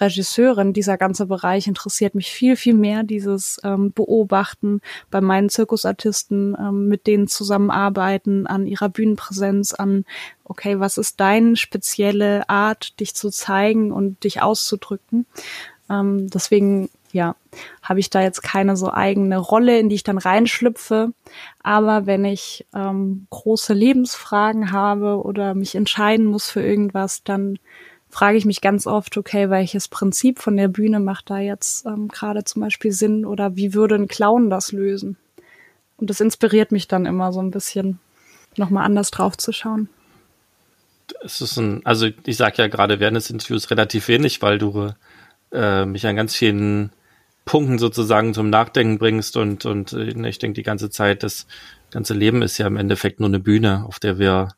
S3: Regisseurin. Dieser ganze Bereich interessiert mich viel, viel mehr. Dieses ähm, Beobachten bei meinen Zirkusartisten, ähm, mit denen zusammenarbeiten, an ihrer Bühnenpräsenz, an okay, was ist deine spezielle Art, dich zu zeigen und dich auszudrücken. Ähm, deswegen, ja, habe ich da jetzt keine so eigene Rolle, in die ich dann reinschlüpfe. Aber wenn ich ähm, große Lebensfragen habe oder mich entscheiden muss für irgendwas, dann frage ich mich ganz oft, okay, welches Prinzip von der Bühne macht da jetzt ähm, gerade zum Beispiel Sinn oder wie würde ein Clown das lösen? Und das inspiriert mich dann immer so ein bisschen, nochmal anders drauf zu schauen.
S2: Es ist ein, also ich sage ja gerade während des Interviews relativ wenig, weil du äh, mich an ganz vielen Punkten sozusagen zum Nachdenken bringst und, und äh, ich denke die ganze Zeit, das ganze Leben ist ja im Endeffekt nur eine Bühne, auf der wir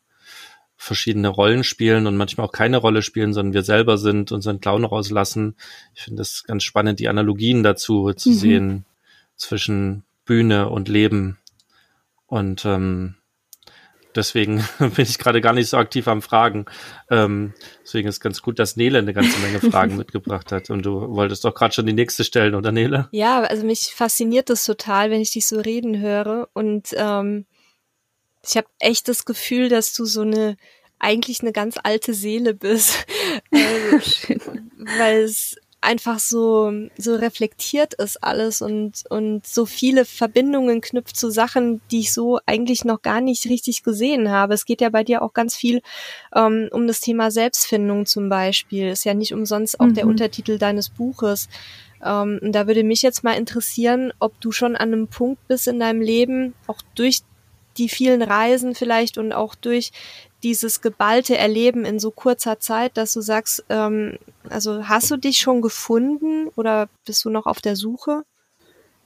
S2: verschiedene Rollen spielen und manchmal auch keine Rolle spielen, sondern wir selber sind, unseren Clown rauslassen. Ich finde das ganz spannend, die Analogien dazu zu mhm. sehen zwischen Bühne und Leben. Und ähm, Deswegen [LAUGHS] bin ich gerade gar nicht so aktiv am Fragen. Ähm, deswegen ist ganz gut, dass Nele eine ganze Menge Fragen [LAUGHS] mitgebracht hat. Und du wolltest doch gerade schon die nächste stellen, oder Nele?
S1: Ja, also mich fasziniert das total, wenn ich dich so reden höre. Und ähm, ich habe echt das Gefühl, dass du so eine eigentlich eine ganz alte Seele bist. [LAUGHS] also, weil es einfach so, so reflektiert ist alles und, und so viele Verbindungen knüpft zu Sachen, die ich so eigentlich noch gar nicht richtig gesehen habe. Es geht ja bei dir auch ganz viel ähm, um das Thema Selbstfindung zum Beispiel. Ist ja nicht umsonst auch mhm. der Untertitel deines Buches. Ähm, da würde mich jetzt mal interessieren, ob du schon an einem Punkt bist in deinem Leben, auch durch die vielen Reisen vielleicht und auch durch dieses geballte Erleben in so kurzer Zeit, dass du sagst, ähm, also hast du dich schon gefunden oder bist du noch auf der Suche?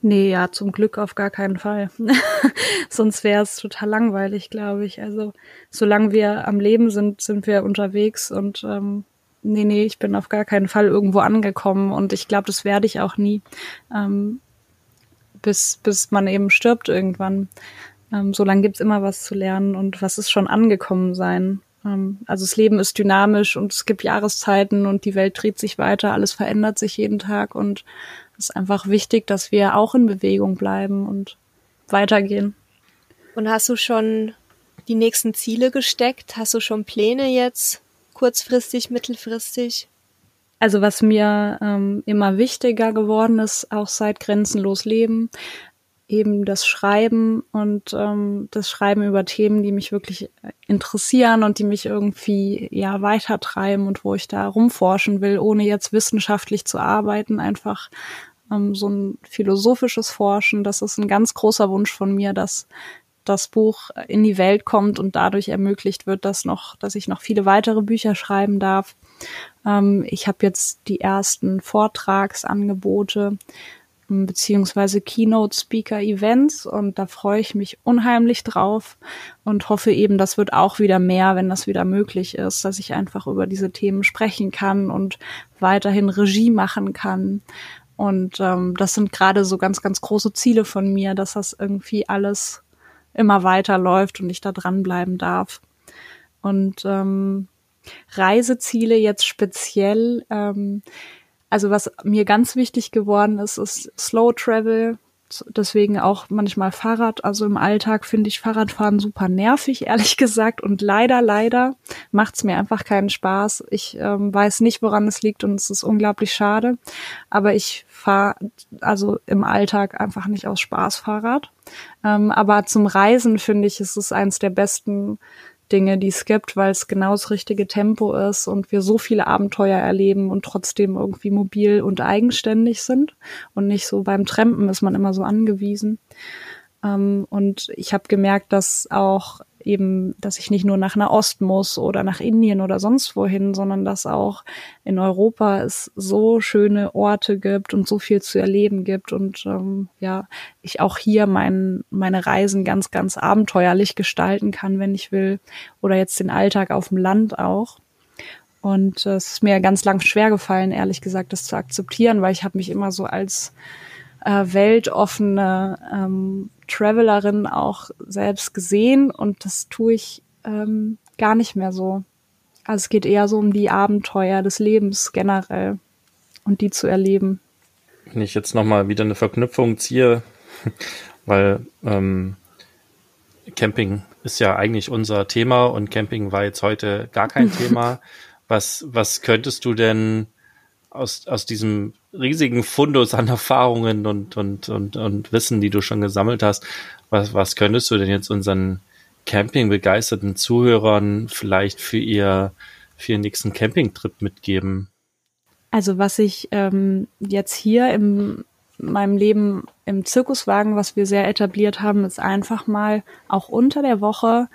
S3: Nee, ja, zum Glück auf gar keinen Fall. [LAUGHS] Sonst wäre es total langweilig, glaube ich. Also solange wir am Leben sind, sind wir unterwegs und ähm, nee, nee, ich bin auf gar keinen Fall irgendwo angekommen und ich glaube, das werde ich auch nie, ähm, bis, bis man eben stirbt irgendwann. Ähm, solange gibt's immer was zu lernen und was ist schon angekommen sein. Ähm, also das Leben ist dynamisch und es gibt Jahreszeiten und die Welt dreht sich weiter, alles verändert sich jeden Tag und es ist einfach wichtig, dass wir auch in Bewegung bleiben und weitergehen.
S1: Und hast du schon die nächsten Ziele gesteckt? Hast du schon Pläne jetzt, kurzfristig, mittelfristig?
S3: Also was mir ähm, immer wichtiger geworden ist, auch seit Grenzenlos Leben, eben das Schreiben und ähm, das Schreiben über Themen, die mich wirklich interessieren und die mich irgendwie ja weitertreiben und wo ich da rumforschen will, ohne jetzt wissenschaftlich zu arbeiten, einfach ähm, so ein philosophisches Forschen. Das ist ein ganz großer Wunsch von mir, dass das Buch in die Welt kommt und dadurch ermöglicht wird, dass noch, dass ich noch viele weitere Bücher schreiben darf. Ähm, ich habe jetzt die ersten Vortragsangebote beziehungsweise Keynote Speaker Events und da freue ich mich unheimlich drauf und hoffe eben, das wird auch wieder mehr, wenn das wieder möglich ist, dass ich einfach über diese Themen sprechen kann und weiterhin Regie machen kann. Und ähm, das sind gerade so ganz, ganz große Ziele von mir, dass das irgendwie alles immer weiterläuft und ich da dranbleiben darf. Und ähm, Reiseziele jetzt speziell. Ähm, also was mir ganz wichtig geworden ist, ist Slow Travel. Deswegen auch manchmal Fahrrad. Also im Alltag finde ich Fahrradfahren super nervig, [LAUGHS] ehrlich gesagt. Und leider, leider macht es mir einfach keinen Spaß. Ich ähm, weiß nicht, woran es liegt und es ist unglaublich schade. Aber ich fahre also im Alltag einfach nicht aus Spaß Fahrrad. Ähm, aber zum Reisen finde ich, ist es eins der besten Dinge, die es gibt, weil es genau das richtige Tempo ist und wir so viele Abenteuer erleben und trotzdem irgendwie mobil und eigenständig sind und nicht so beim Trampen ist man immer so angewiesen. Ähm, und ich habe gemerkt, dass auch eben, dass ich nicht nur nach Nahost muss oder nach Indien oder sonst wohin, sondern dass auch in Europa es so schöne Orte gibt und so viel zu erleben gibt und ähm, ja, ich auch hier mein, meine Reisen ganz, ganz abenteuerlich gestalten kann, wenn ich will, oder jetzt den Alltag auf dem Land auch. Und es ist mir ganz lang schwer gefallen, ehrlich gesagt, das zu akzeptieren, weil ich habe mich immer so als äh, weltoffene ähm, Travelerin auch selbst gesehen und das tue ich ähm, gar nicht mehr so. Also es geht eher so um die Abenteuer des Lebens generell und die zu erleben.
S2: Wenn ich jetzt nochmal wieder eine Verknüpfung ziehe, [LAUGHS] weil ähm, Camping ist ja eigentlich unser Thema und Camping war jetzt heute gar kein [LAUGHS] Thema. Was, was könntest du denn aus, aus diesem riesigen Fundus an Erfahrungen und, und, und, und Wissen, die du schon gesammelt hast, was, was könntest du denn jetzt unseren Camping-begeisterten Zuhörern vielleicht für ihr, für ihren nächsten Campingtrip mitgeben?
S3: Also was ich ähm, jetzt hier im meinem Leben im Zirkuswagen, was wir sehr etabliert haben, ist einfach mal auch unter der Woche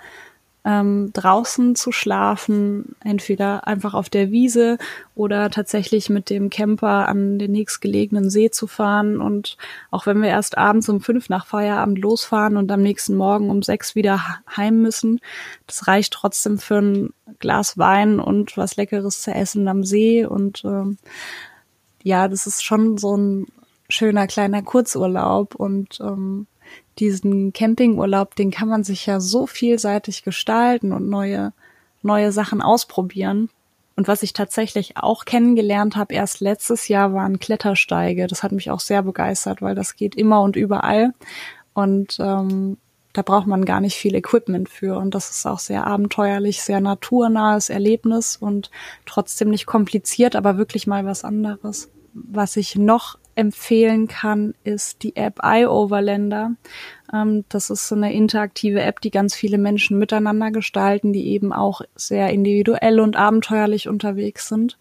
S3: ähm, draußen zu schlafen, entweder einfach auf der Wiese oder tatsächlich mit dem Camper an den nächstgelegenen See zu fahren. Und auch wenn wir erst abends um fünf nach Feierabend losfahren und am nächsten Morgen um sechs wieder heim müssen, das reicht trotzdem für ein Glas Wein und was Leckeres zu essen am See. Und ähm, ja, das ist schon so ein schöner kleiner Kurzurlaub und ähm, diesen Campingurlaub, den kann man sich ja so vielseitig gestalten und neue, neue Sachen ausprobieren. Und was ich tatsächlich auch kennengelernt habe, erst letztes Jahr waren Klettersteige. Das hat mich auch sehr begeistert, weil das geht immer und überall. Und ähm, da braucht man gar nicht viel Equipment für. Und das ist auch sehr abenteuerlich, sehr naturnahes Erlebnis und trotzdem nicht kompliziert, aber wirklich mal was anderes. was ich noch empfehlen kann, ist die App iOverlander. Ähm, das ist so eine interaktive App, die ganz viele Menschen miteinander gestalten, die eben auch sehr individuell und abenteuerlich unterwegs sind.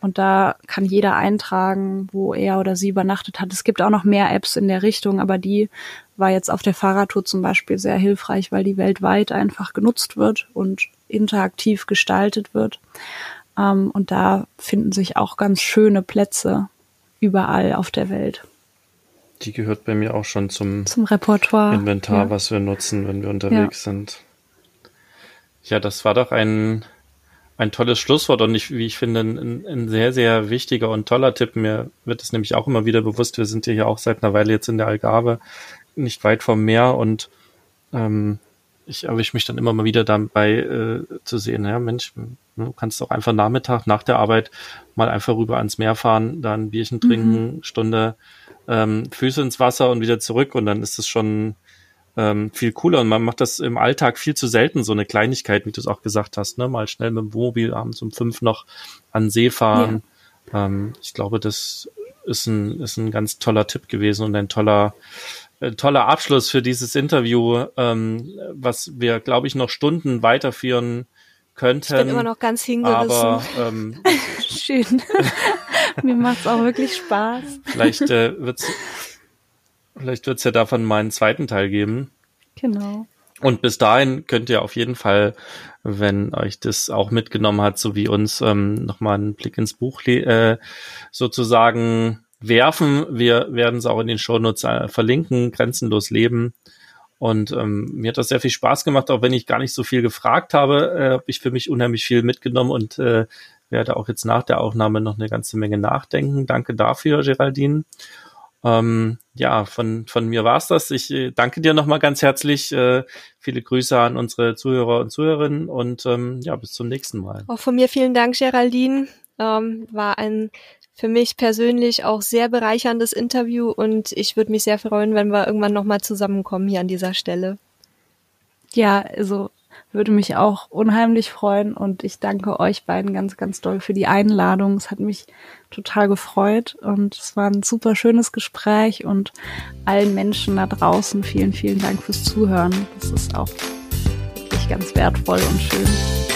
S3: Und da kann jeder eintragen, wo er oder sie übernachtet hat. Es gibt auch noch mehr Apps in der Richtung, aber die war jetzt auf der Fahrradtour zum Beispiel sehr hilfreich, weil die weltweit einfach genutzt wird und interaktiv gestaltet wird. Ähm, und da finden sich auch ganz schöne Plätze überall auf der Welt.
S2: Die gehört bei mir auch schon zum,
S3: zum Repertoire.
S2: Inventar, ja. was wir nutzen, wenn wir unterwegs ja. sind. Ja, das war doch ein, ein tolles Schlusswort und ich, wie ich finde, ein, ein sehr, sehr wichtiger und toller Tipp. Mir wird es nämlich auch immer wieder bewusst, wir sind ja auch seit einer Weile jetzt in der Algarve, nicht weit vom Meer und ähm, ich erwische mich dann immer mal wieder dabei äh, zu sehen, ja Mensch, du kannst auch einfach Nachmittag nach der Arbeit mal einfach rüber ans Meer fahren, dann ein Bierchen trinken, mhm. Stunde ähm, Füße ins Wasser und wieder zurück und dann ist es schon ähm, viel cooler und man macht das im Alltag viel zu selten, so eine Kleinigkeit, wie du es auch gesagt hast, ne? mal schnell mit dem Wohnmobil abends um fünf noch an See fahren. Ja. Ähm, ich glaube, das ist ein, ist ein ganz toller Tipp gewesen und ein toller toller Abschluss für dieses Interview, ähm, was wir, glaube ich, noch Stunden weiterführen könnten. Ich
S1: bin immer noch ganz hingerissen.
S2: Aber, ähm, [LAUGHS]
S3: Schön. [LAUGHS] Mir macht's auch wirklich Spaß.
S2: Vielleicht äh, wird's, vielleicht wird's ja davon meinen zweiten Teil geben.
S3: Genau.
S2: Und bis dahin könnt ihr auf jeden Fall, wenn euch das auch mitgenommen hat, so wie uns, ähm, nochmal einen Blick ins Buch äh, sozusagen werfen. Wir werden es auch in den Shownotes äh, verlinken, Grenzenlos Leben. Und ähm, mir hat das sehr viel Spaß gemacht, auch wenn ich gar nicht so viel gefragt habe, äh, habe ich für mich unheimlich viel mitgenommen und äh, werde auch jetzt nach der Aufnahme noch eine ganze Menge nachdenken. Danke dafür, Geraldine. Ähm, ja, von, von mir war's das. Ich äh, danke dir nochmal ganz herzlich. Äh, viele Grüße an unsere Zuhörer und Zuhörerinnen und ähm, ja, bis zum nächsten Mal.
S1: Auch von mir vielen Dank, Geraldine. Ähm, war ein für mich persönlich auch sehr bereicherndes Interview und ich würde mich sehr freuen, wenn wir irgendwann nochmal zusammenkommen hier an dieser Stelle.
S3: Ja, also würde mich auch unheimlich freuen und ich danke euch beiden ganz, ganz doll für die Einladung. Es hat mich total gefreut und es war ein super schönes Gespräch und allen Menschen da draußen vielen, vielen Dank fürs Zuhören. Das ist auch wirklich ganz wertvoll und schön.